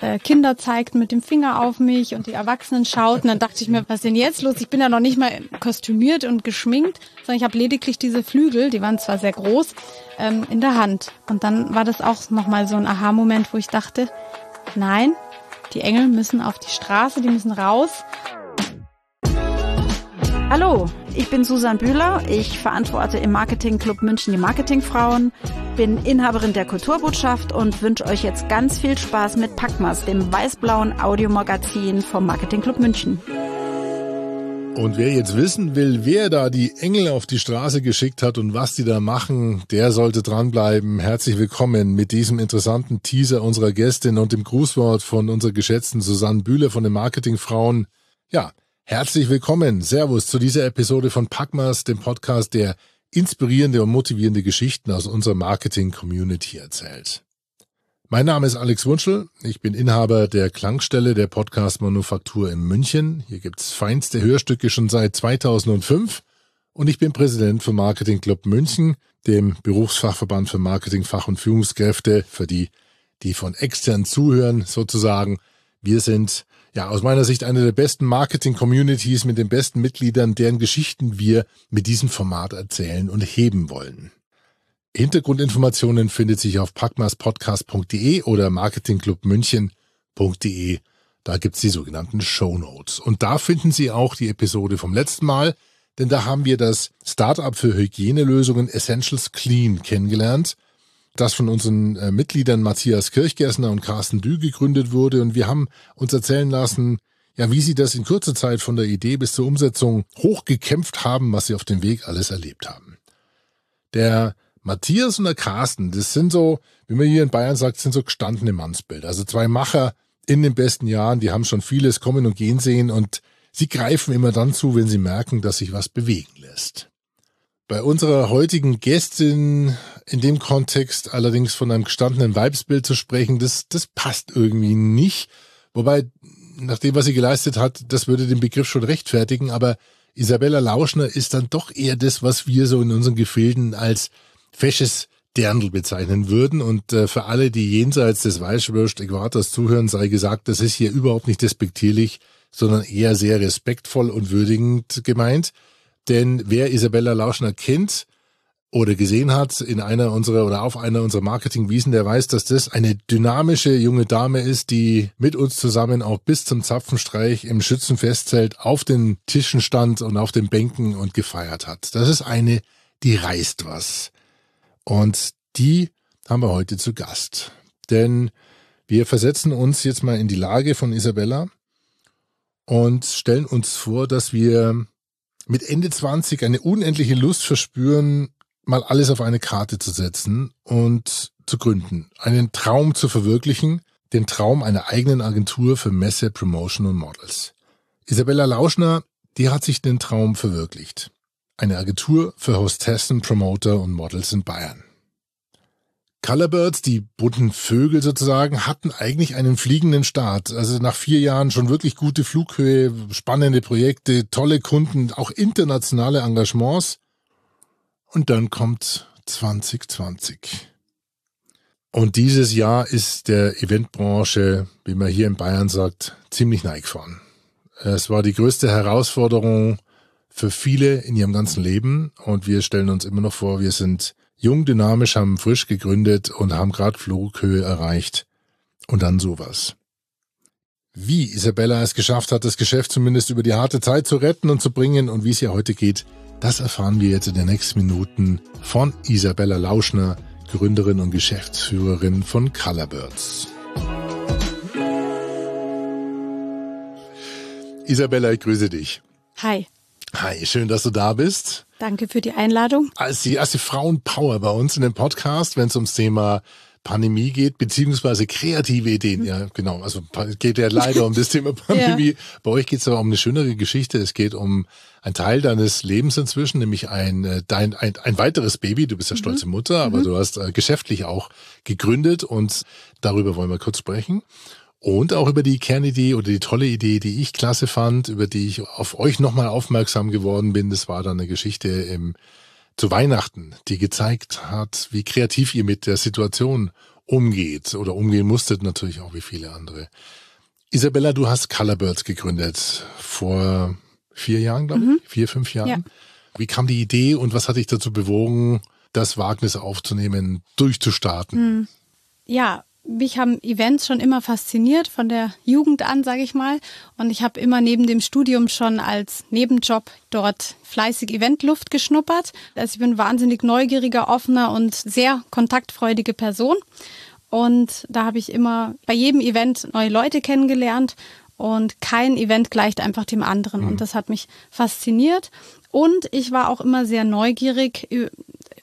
äh, Kinder zeigten mit dem Finger auf mich und die Erwachsenen schauten. Dann dachte ich mir, was ist denn jetzt los? Ich bin ja noch nicht mal kostümiert und geschminkt, sondern ich habe lediglich diese Flügel, die waren zwar sehr groß, ähm, in der Hand. Und dann war das auch nochmal so ein Aha-Moment, wo ich dachte, nein, die Engel müssen auf die Straße, die müssen raus. Hallo, ich bin Susan Bühler. Ich verantworte im Marketing Club München die Marketingfrauen, bin Inhaberin der Kulturbotschaft und wünsche euch jetzt ganz viel Spaß mit Packmas, dem weiß-blauen Audiomagazin vom Marketing Club München. Und wer jetzt wissen will, wer da die Engel auf die Straße geschickt hat und was die da machen, der sollte dranbleiben. Herzlich willkommen mit diesem interessanten Teaser unserer Gästin und dem Grußwort von unserer geschätzten Susanne Bühler von den Marketingfrauen. Ja, Herzlich willkommen, Servus zu dieser Episode von Packmas, dem Podcast, der inspirierende und motivierende Geschichten aus unserer Marketing-Community erzählt. Mein Name ist Alex Wunschel, ich bin Inhaber der Klangstelle der Podcast Manufaktur in München. Hier gibt's feinste Hörstücke schon seit 2005 und ich bin Präsident vom Marketing Club München, dem Berufsfachverband für Marketing, Fach- und Führungskräfte, für die, die von extern zuhören sozusagen. Wir sind ja, aus meiner Sicht eine der besten Marketing-Communities mit den besten Mitgliedern, deren Geschichten wir mit diesem Format erzählen und heben wollen. Hintergrundinformationen findet sich auf packmaspodcast.de oder marketingclubmünchen.de. Da gibt's die sogenannten Show Notes. Und da finden Sie auch die Episode vom letzten Mal, denn da haben wir das Startup für Hygienelösungen Essentials Clean kennengelernt – das von unseren äh, Mitgliedern Matthias Kirchgessner und Carsten Dü gegründet wurde. Und wir haben uns erzählen lassen, ja, wie sie das in kurzer Zeit von der Idee bis zur Umsetzung hochgekämpft haben, was sie auf dem Weg alles erlebt haben. Der Matthias und der Carsten, das sind so, wie man hier in Bayern sagt, sind so gestandene Mannsbilder. Also zwei Macher in den besten Jahren, die haben schon vieles kommen und gehen sehen und sie greifen immer dann zu, wenn sie merken, dass sich was bewegen lässt. Bei unserer heutigen Gästin in dem Kontext allerdings von einem gestandenen Weibsbild zu sprechen, das, das passt irgendwie nicht. Wobei, nach dem, was sie geleistet hat, das würde den Begriff schon rechtfertigen, aber Isabella Lauschner ist dann doch eher das, was wir so in unseren Gefilden als fesches Dirndl bezeichnen würden. Und äh, für alle, die jenseits des Weißwürst-Äquators zuhören, sei gesagt, das ist hier überhaupt nicht despektierlich, sondern eher sehr respektvoll und würdigend gemeint. Denn wer Isabella Lauschner kennt oder gesehen hat in einer unserer oder auf einer unserer Marketingwiesen, der weiß, dass das eine dynamische junge Dame ist, die mit uns zusammen auch bis zum Zapfenstreich im Schützenfestzelt auf den Tischen stand und auf den Bänken und gefeiert hat. Das ist eine, die reißt was. Und die haben wir heute zu Gast. Denn wir versetzen uns jetzt mal in die Lage von Isabella und stellen uns vor, dass wir mit Ende 20 eine unendliche Lust verspüren, mal alles auf eine Karte zu setzen und zu gründen, einen Traum zu verwirklichen, den Traum einer eigenen Agentur für Messe, Promotion und Models. Isabella Lauschner, die hat sich den Traum verwirklicht. Eine Agentur für Hostessen, Promoter und Models in Bayern. Colorbirds, die bunten Vögel sozusagen, hatten eigentlich einen fliegenden Start. Also nach vier Jahren schon wirklich gute Flughöhe, spannende Projekte, tolle Kunden, auch internationale Engagements. Und dann kommt 2020. Und dieses Jahr ist der Eventbranche, wie man hier in Bayern sagt, ziemlich neigefahren. Es war die größte Herausforderung für viele in ihrem ganzen Leben und wir stellen uns immer noch vor, wir sind jung, dynamisch, haben frisch gegründet und haben gerade Flughöhe erreicht. Und dann sowas. Wie Isabella es geschafft hat, das Geschäft zumindest über die harte Zeit zu retten und zu bringen und wie es ihr heute geht, das erfahren wir jetzt in den nächsten Minuten von Isabella Lauschner, Gründerin und Geschäftsführerin von Colorbirds. Isabella, ich grüße dich. Hi. Hi, schön, dass du da bist. Danke für die Einladung. Als die erste Frauenpower bei uns in dem Podcast, wenn es ums Thema Pandemie geht, beziehungsweise kreative Ideen. Ja, genau. Also geht ja leider um das Thema Pandemie. ja. Bei euch geht es aber um eine schönere Geschichte. Es geht um ein Teil deines Lebens inzwischen, nämlich ein, äh, dein, ein, ein weiteres Baby. Du bist ja mhm. stolze Mutter, aber mhm. du hast äh, geschäftlich auch gegründet und darüber wollen wir kurz sprechen und auch über die Kernidee oder die tolle Idee, die ich klasse fand, über die ich auf euch nochmal aufmerksam geworden bin. Das war dann eine Geschichte im, zu Weihnachten, die gezeigt hat, wie kreativ ihr mit der Situation umgeht oder umgehen musstet, natürlich auch wie viele andere. Isabella, du hast Colorbirds gegründet vor vier Jahren, glaube ich, mhm. vier, fünf Jahren. Ja. Wie kam die Idee und was hat dich dazu bewogen, das Wagnis aufzunehmen, durchzustarten? Mhm. Ja, mich haben Events schon immer fasziniert, von der Jugend an, sage ich mal. Und ich habe immer neben dem Studium schon als Nebenjob dort fleißig Eventluft geschnuppert. Also ich bin wahnsinnig neugieriger, offener und sehr kontaktfreudige Person. Und da habe ich immer bei jedem Event neue Leute kennengelernt und kein Event gleicht einfach dem anderen. Mhm. Und das hat mich fasziniert. Und ich war auch immer sehr neugierig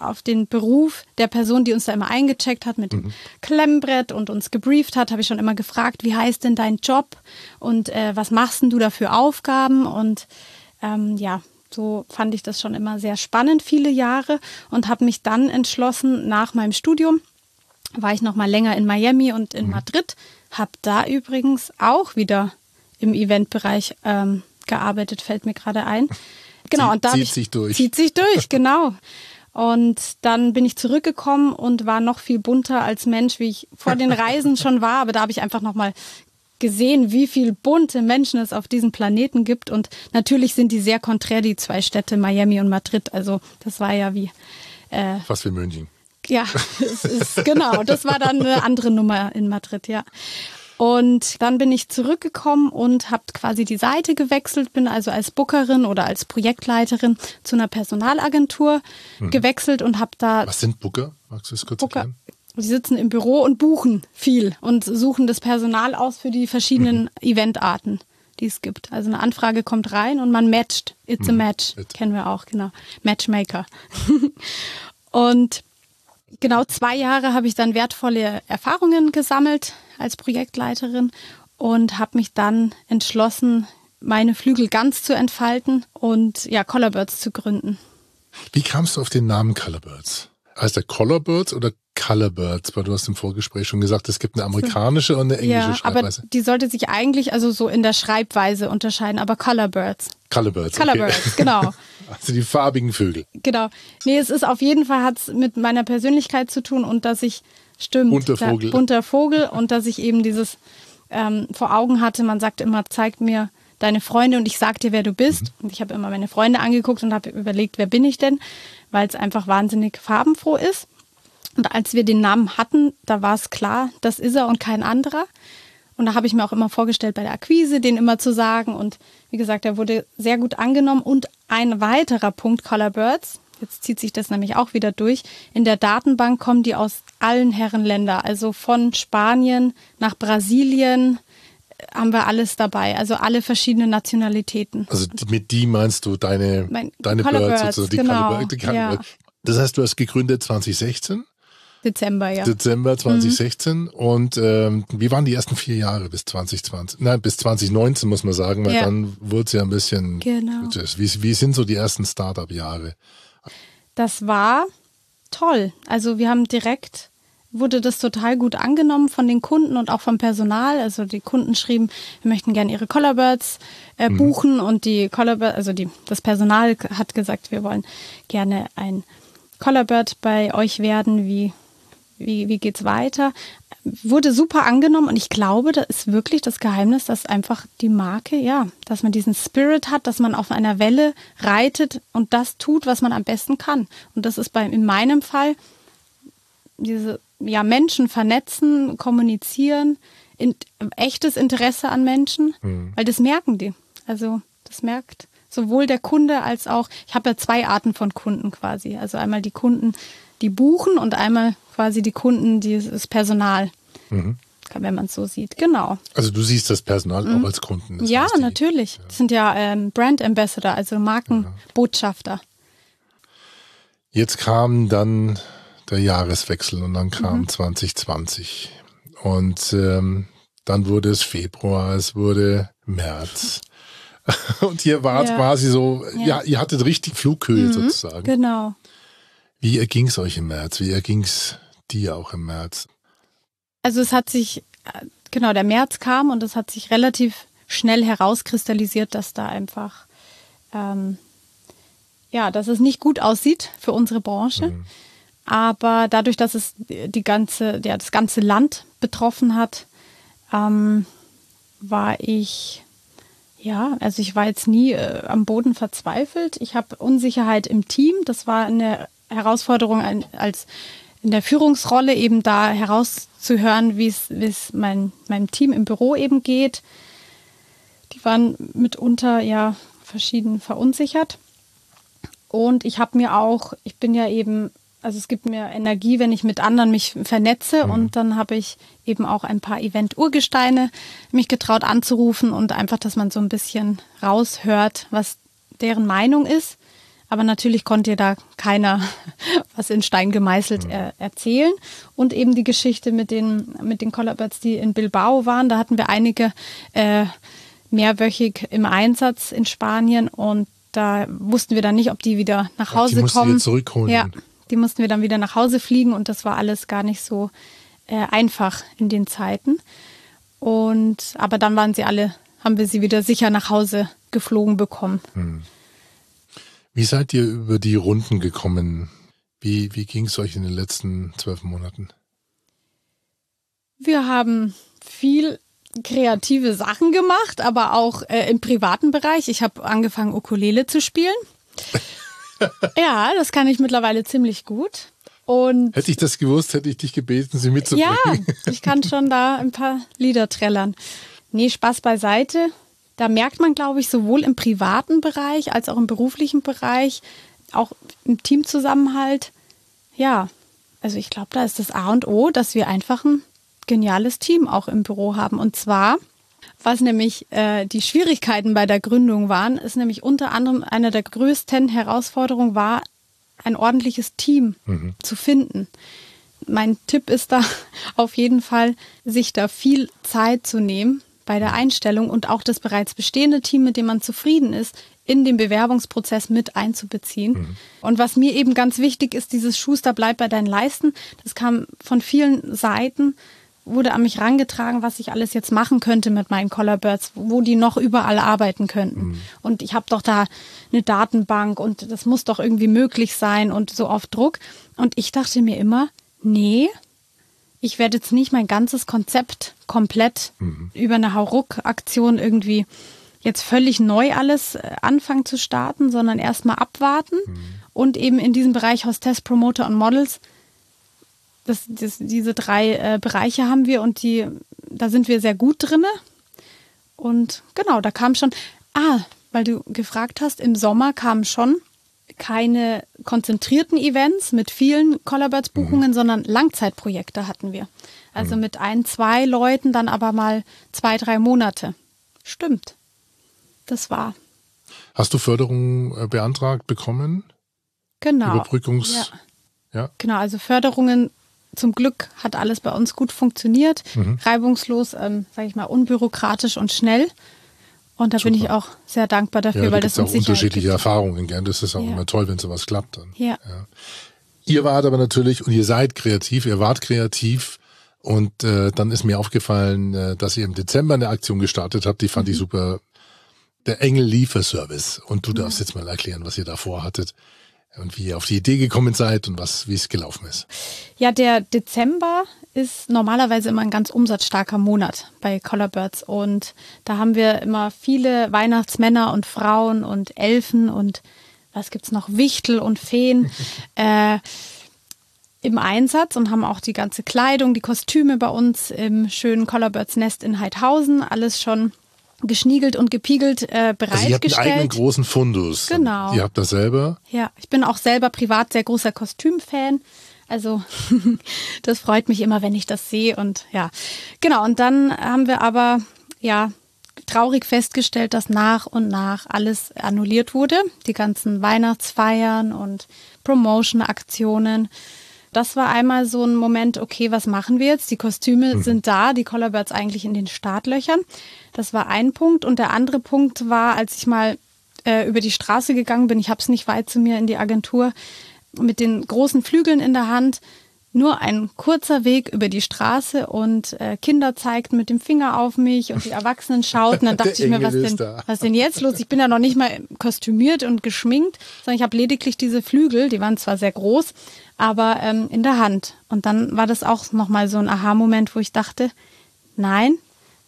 auf den Beruf der Person, die uns da immer eingecheckt hat mit dem mhm. Klemmbrett und uns gebrieft hat, habe ich schon immer gefragt, wie heißt denn dein Job und äh, was machst denn du da für Aufgaben? Und ähm, ja, so fand ich das schon immer sehr spannend, viele Jahre und habe mich dann entschlossen, nach meinem Studium war ich noch mal länger in Miami und in mhm. Madrid, habe da übrigens auch wieder im Eventbereich ähm, gearbeitet, fällt mir gerade ein. Genau, und da zieht ich, sich durch. Zieht sich durch, genau. Und dann bin ich zurückgekommen und war noch viel bunter als Mensch, wie ich vor den Reisen schon war. Aber da habe ich einfach nochmal gesehen, wie viel bunte Menschen es auf diesem Planeten gibt. Und natürlich sind die sehr konträr, die zwei Städte, Miami und Madrid. Also das war ja wie. Äh, Fast wie München. Ja, es ist, genau. Das war dann eine andere Nummer in Madrid, ja. Und dann bin ich zurückgekommen und habe quasi die Seite gewechselt, bin also als Bookerin oder als Projektleiterin zu einer Personalagentur mhm. gewechselt und habe da. Was sind Booker? Magst du es kurz Booker. erklären? Die sitzen im Büro und buchen viel und suchen das Personal aus für die verschiedenen mhm. Eventarten, die es gibt. Also eine Anfrage kommt rein und man matcht. It's mhm. a match. It. Kennen wir auch, genau. Matchmaker. und genau zwei Jahre habe ich dann wertvolle Erfahrungen gesammelt als Projektleiterin und habe mich dann entschlossen, meine Flügel ganz zu entfalten und ja, Colorbirds zu gründen. Wie kamst du auf den Namen Colorbirds? Heißt der Colorbirds oder Colorbirds? Weil du hast im Vorgespräch schon gesagt, es gibt eine amerikanische und eine englische ja, Schreibweise. Aber die sollte sich eigentlich also so in der Schreibweise unterscheiden, aber Colorbirds. Colorbirds. Colorbirds, okay. genau. Also die farbigen Vögel. Genau. Nee, es ist auf jeden Fall hat es mit meiner Persönlichkeit zu tun und dass ich Stimmt. Bunter Vogel. Bunter Vogel und dass ich eben dieses ähm, vor Augen hatte, man sagt immer, zeig mir deine Freunde und ich sag dir, wer du bist. Mhm. Und ich habe immer meine Freunde angeguckt und habe überlegt, wer bin ich denn, weil es einfach wahnsinnig farbenfroh ist. Und als wir den Namen hatten, da war es klar, das ist er und kein anderer. Und da habe ich mir auch immer vorgestellt, bei der Akquise den immer zu sagen. Und wie gesagt, er wurde sehr gut angenommen. Und ein weiterer Punkt, Color Birds, Jetzt zieht sich das nämlich auch wieder durch. In der Datenbank kommen die aus allen Herrenländern, also von Spanien nach Brasilien äh, haben wir alles dabei, also alle verschiedenen Nationalitäten. Also mit die meinst du deine, mein, deine Birds, Birds sozusagen, die genau, die ja. Das heißt, du hast gegründet 2016? Dezember, ja. Dezember 2016. Mhm. Und ähm, wie waren die ersten vier Jahre bis 2020? Nein, bis 2019 muss man sagen, weil ja. dann wurde es ja ein bisschen. Genau. Wie, wie sind so die ersten Startup-Jahre? das war toll. Also wir haben direkt, wurde das total gut angenommen von den Kunden und auch vom Personal. Also die Kunden schrieben, wir möchten gerne ihre Colorbirds äh, mhm. buchen und die Colorbirds, also die, das Personal hat gesagt, wir wollen gerne ein Colorbird bei euch werden. Wie, wie, wie geht's weiter? wurde super angenommen und ich glaube, das ist wirklich das Geheimnis, dass einfach die Marke, ja, dass man diesen Spirit hat, dass man auf einer Welle reitet und das tut, was man am besten kann. Und das ist bei, in meinem Fall diese, ja, Menschen vernetzen, kommunizieren, in, echtes Interesse an Menschen, mhm. weil das merken die. Also, das merkt sowohl der Kunde als auch, ich habe ja zwei Arten von Kunden quasi. Also einmal die Kunden, die buchen und einmal quasi die Kunden, dieses Personal. Mhm. Wenn man es so sieht, genau. Also du siehst das Personal mhm. auch als Kunden. Das ja, die, natürlich. Ja. Das sind ja ähm, Brand Ambassador, also Markenbotschafter. Jetzt kam dann der Jahreswechsel und dann kam mhm. 2020. Und ähm, dann wurde es Februar, es wurde März. Und ihr wart ja. quasi so, ja. ja. ihr hattet richtig Flughöhe mhm, sozusagen. Genau. Wie erging es euch im März? Wie erging es dir auch im März? Also es hat sich, genau, der März kam und es hat sich relativ schnell herauskristallisiert, dass da einfach, ähm, ja, dass es nicht gut aussieht für unsere Branche. Mhm. Aber dadurch, dass es die ganze, ja, das ganze Land betroffen hat, ähm, war ich, ja, also ich war jetzt nie äh, am Boden verzweifelt. Ich habe Unsicherheit im Team. Das war eine Herausforderung als in der Führungsrolle eben da herauszuhören, wie es mein, meinem Team im Büro eben geht. Die waren mitunter ja verschieden verunsichert. Und ich habe mir auch, ich bin ja eben, also es gibt mir Energie, wenn ich mit anderen mich vernetze. Mhm. Und dann habe ich eben auch ein paar Event-Urgesteine mich getraut anzurufen und einfach, dass man so ein bisschen raushört, was deren Meinung ist. Aber natürlich konnte da keiner was in Stein gemeißelt mhm. äh, erzählen. Und eben die Geschichte mit den, mit den Collaborates, die in Bilbao waren, da hatten wir einige äh, mehrwöchig im Einsatz in Spanien und da wussten wir dann nicht, ob die wieder nach Hause die kommen. Wir zurückholen. Ja, die mussten wir dann wieder nach Hause fliegen und das war alles gar nicht so äh, einfach in den Zeiten. Und aber dann waren sie alle, haben wir sie wieder sicher nach Hause geflogen bekommen. Hm. Wie seid ihr über die Runden gekommen? Wie, wie ging es euch in den letzten zwölf Monaten? Wir haben viel kreative Sachen gemacht, aber auch äh, im privaten Bereich. Ich habe angefangen, Ukulele zu spielen. ja, das kann ich mittlerweile ziemlich gut. Und hätte ich das gewusst, hätte ich dich gebeten, sie mitzubringen. Ja, ich kann schon da ein paar Lieder trällern. Nee, Spaß beiseite. Da merkt man, glaube ich, sowohl im privaten Bereich als auch im beruflichen Bereich, auch im Teamzusammenhalt. Ja, also ich glaube, da ist das A und O, dass wir einfach ein geniales Team auch im Büro haben. Und zwar, was nämlich äh, die Schwierigkeiten bei der Gründung waren, ist nämlich unter anderem eine der größten Herausforderungen war, ein ordentliches Team mhm. zu finden. Mein Tipp ist da auf jeden Fall, sich da viel Zeit zu nehmen bei der Einstellung und auch das bereits bestehende Team, mit dem man zufrieden ist, in den Bewerbungsprozess mit einzubeziehen. Mhm. Und was mir eben ganz wichtig ist, dieses Schuster bleibt bei deinen Leisten. Das kam von vielen Seiten wurde an mich rangetragen, was ich alles jetzt machen könnte mit meinen Collarbirds, wo die noch überall arbeiten könnten. Mhm. Und ich habe doch da eine Datenbank und das muss doch irgendwie möglich sein und so auf Druck. Und ich dachte mir immer, nee, ich werde jetzt nicht mein ganzes Konzept komplett mhm. über eine Hauruck-Aktion irgendwie jetzt völlig neu alles äh, anfangen zu starten, sondern erstmal abwarten mhm. und eben in diesem Bereich Hostess, Promoter und Models das, das, diese drei äh, Bereiche haben wir und die, da sind wir sehr gut drinne. Und genau, da kam schon, ah, weil du gefragt hast, im Sommer kamen schon keine konzentrierten Events mit vielen Collaborates-Buchungen, mhm. sondern Langzeitprojekte hatten wir. Also mhm. mit ein, zwei Leuten dann aber mal zwei, drei Monate. Stimmt. Das war. Hast du Förderung äh, beantragt bekommen? Genau. Überbrückungs. Ja. ja. Genau, also Förderungen zum Glück hat alles bei uns gut funktioniert, mhm. reibungslos, ähm, sage ich mal, unbürokratisch und schnell. Und da Super. bin ich auch sehr dankbar dafür, ja, weil das uns auch unterschiedliche gibt. Erfahrungen. Gell? Das ist auch ja. immer toll, wenn sowas klappt. Dann. Ja. ja. Ihr wart aber natürlich und ihr seid kreativ, ihr wart kreativ und äh, dann ist mir aufgefallen, äh, dass ihr im Dezember eine Aktion gestartet habt, die fand mhm. ich super. Der Engel Lieferservice. Und du darfst jetzt mal erklären, was ihr da vorhattet und wie ihr auf die Idee gekommen seid und was, wie es gelaufen ist. Ja, der Dezember ist normalerweise immer ein ganz umsatzstarker Monat bei Collarbirds und da haben wir immer viele Weihnachtsmänner und Frauen und Elfen und was gibt's noch, Wichtel und Feen äh, im Einsatz und haben auch die ganze Kleidung, die Kostüme bei uns im schönen Collarbirds Nest in Heidhausen, alles schon geschniegelt und gepiegelt äh, bereitgestellt. Also ihr habt einen eigenen großen Fundus. Genau. Ihr habt das selber? Ja, ich bin auch selber privat sehr großer Kostümfan. Also das freut mich immer, wenn ich das sehe und ja. Genau, und dann haben wir aber ja traurig festgestellt, dass nach und nach alles annulliert wurde. Die ganzen Weihnachtsfeiern und Promotion-Aktionen. Das war einmal so ein Moment, okay, was machen wir jetzt? Die Kostüme mhm. sind da, die Collarbirds eigentlich in den Startlöchern. Das war ein Punkt. Und der andere Punkt war, als ich mal äh, über die Straße gegangen bin, ich habe es nicht weit zu mir in die Agentur, mit den großen Flügeln in der Hand, nur ein kurzer Weg über die Straße und äh, Kinder zeigten mit dem Finger auf mich und die Erwachsenen schauten. Dann dachte ich mir, was denn, was denn jetzt los? Ich bin ja noch nicht mal kostümiert und geschminkt, sondern ich habe lediglich diese Flügel, die waren zwar sehr groß, aber ähm, in der Hand. Und dann war das auch nochmal so ein Aha-Moment, wo ich dachte, nein,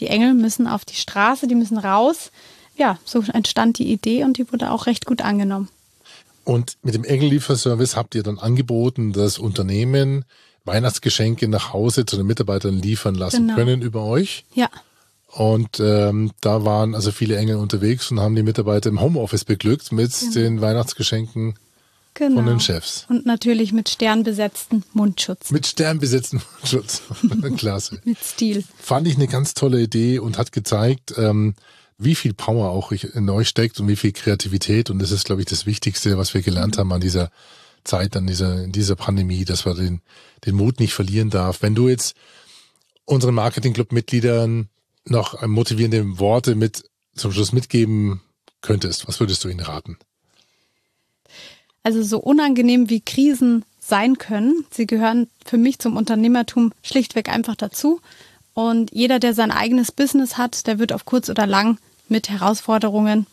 die Engel müssen auf die Straße, die müssen raus. Ja, so entstand die Idee und die wurde auch recht gut angenommen. Und mit dem Engellieferservice habt ihr dann angeboten, dass Unternehmen Weihnachtsgeschenke nach Hause zu den Mitarbeitern liefern lassen genau. können über euch. Ja. Und ähm, da waren also viele Engel unterwegs und haben die Mitarbeiter im Homeoffice beglückt mit genau. den Weihnachtsgeschenken genau. von den Chefs. Und natürlich mit sternbesetzten Mundschutz. Mit sternbesetzten Mundschutz. Klasse. mit Stil. Fand ich eine ganz tolle Idee und hat gezeigt, ähm, wie viel Power auch in euch steckt und wie viel Kreativität. Und das ist, glaube ich, das Wichtigste, was wir gelernt haben an dieser Zeit, an dieser, in dieser Pandemie, dass man den, den Mut nicht verlieren darf. Wenn du jetzt unseren Marketing-Club-Mitgliedern noch motivierende Worte mit zum Schluss mitgeben könntest, was würdest du ihnen raten? Also so unangenehm wie Krisen sein können, sie gehören für mich zum Unternehmertum schlichtweg einfach dazu. Und jeder, der sein eigenes Business hat, der wird auf kurz oder lang mit Herausforderungen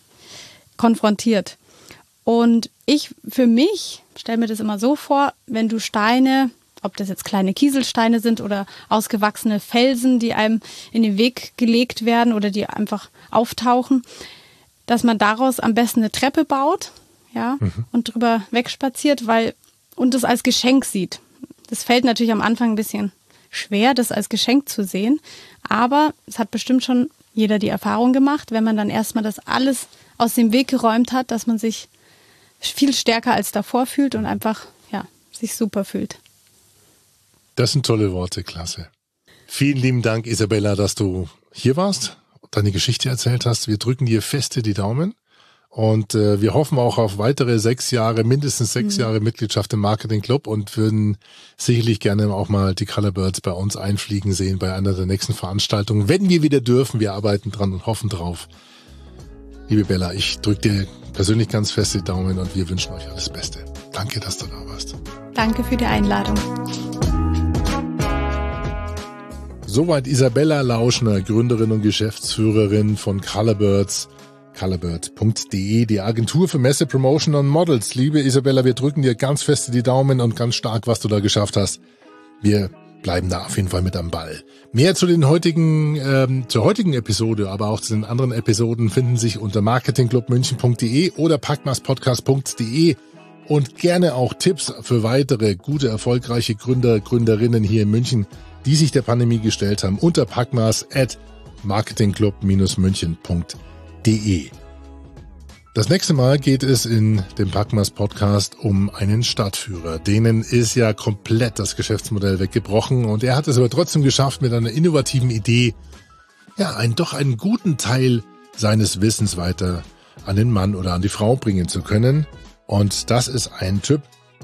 konfrontiert. Und ich für mich stelle mir das immer so vor, wenn du Steine, ob das jetzt kleine Kieselsteine sind oder ausgewachsene Felsen, die einem in den Weg gelegt werden oder die einfach auftauchen, dass man daraus am besten eine Treppe baut, ja, mhm. und drüber wegspaziert, weil und das als Geschenk sieht. Das fällt natürlich am Anfang ein bisschen schwer, das als Geschenk zu sehen. Aber es hat bestimmt schon jeder die Erfahrung gemacht, wenn man dann erstmal das alles aus dem Weg geräumt hat, dass man sich viel stärker als davor fühlt und einfach, ja, sich super fühlt. Das sind tolle Worte, klasse. Vielen lieben Dank, Isabella, dass du hier warst, deine Geschichte erzählt hast. Wir drücken dir feste die Daumen. Und äh, wir hoffen auch auf weitere sechs Jahre, mindestens sechs mhm. Jahre Mitgliedschaft im Marketing Club und würden sicherlich gerne auch mal die Colorbirds bei uns einfliegen sehen bei einer der nächsten Veranstaltungen, wenn wir wieder dürfen. Wir arbeiten dran und hoffen drauf. Liebe Bella, ich drücke dir persönlich ganz fest die Daumen und wir wünschen euch alles Beste. Danke, dass du da warst. Danke für die Einladung. Soweit Isabella Lauschner, Gründerin und Geschäftsführerin von Colorbirds colorBird.de, die Agentur für Messe, Promotion und Models. Liebe Isabella, wir drücken dir ganz fest die Daumen und ganz stark, was du da geschafft hast. Wir bleiben da auf jeden Fall mit am Ball. Mehr zu den heutigen, ähm, zur heutigen Episode, aber auch zu den anderen Episoden finden sich unter marketingclubmünchen.de oder packmaspodcast.de und gerne auch Tipps für weitere gute, erfolgreiche Gründer, Gründerinnen hier in München, die sich der Pandemie gestellt haben, unter packmas at marketingclub-münchen.de www.packmas.de. Das nächste Mal geht es in dem Packmas Podcast um einen Stadtführer. Denen ist ja komplett das Geschäftsmodell weggebrochen und er hat es aber trotzdem geschafft, mit einer innovativen Idee, ja, einen doch einen guten Teil seines Wissens weiter an den Mann oder an die Frau bringen zu können. Und das ist ein Typ,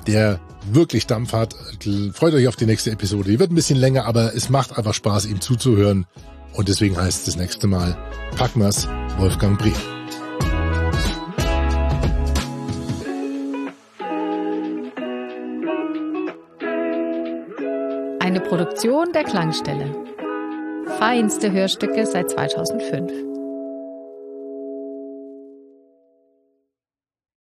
der wirklich Dampf hat. Freut euch auf die nächste Episode. Die wird ein bisschen länger, aber es macht einfach Spaß, ihm zuzuhören. Und deswegen heißt es das nächste Mal Packmas Wolfgang Briel. Eine Produktion der Klangstelle. Feinste Hörstücke seit 2005.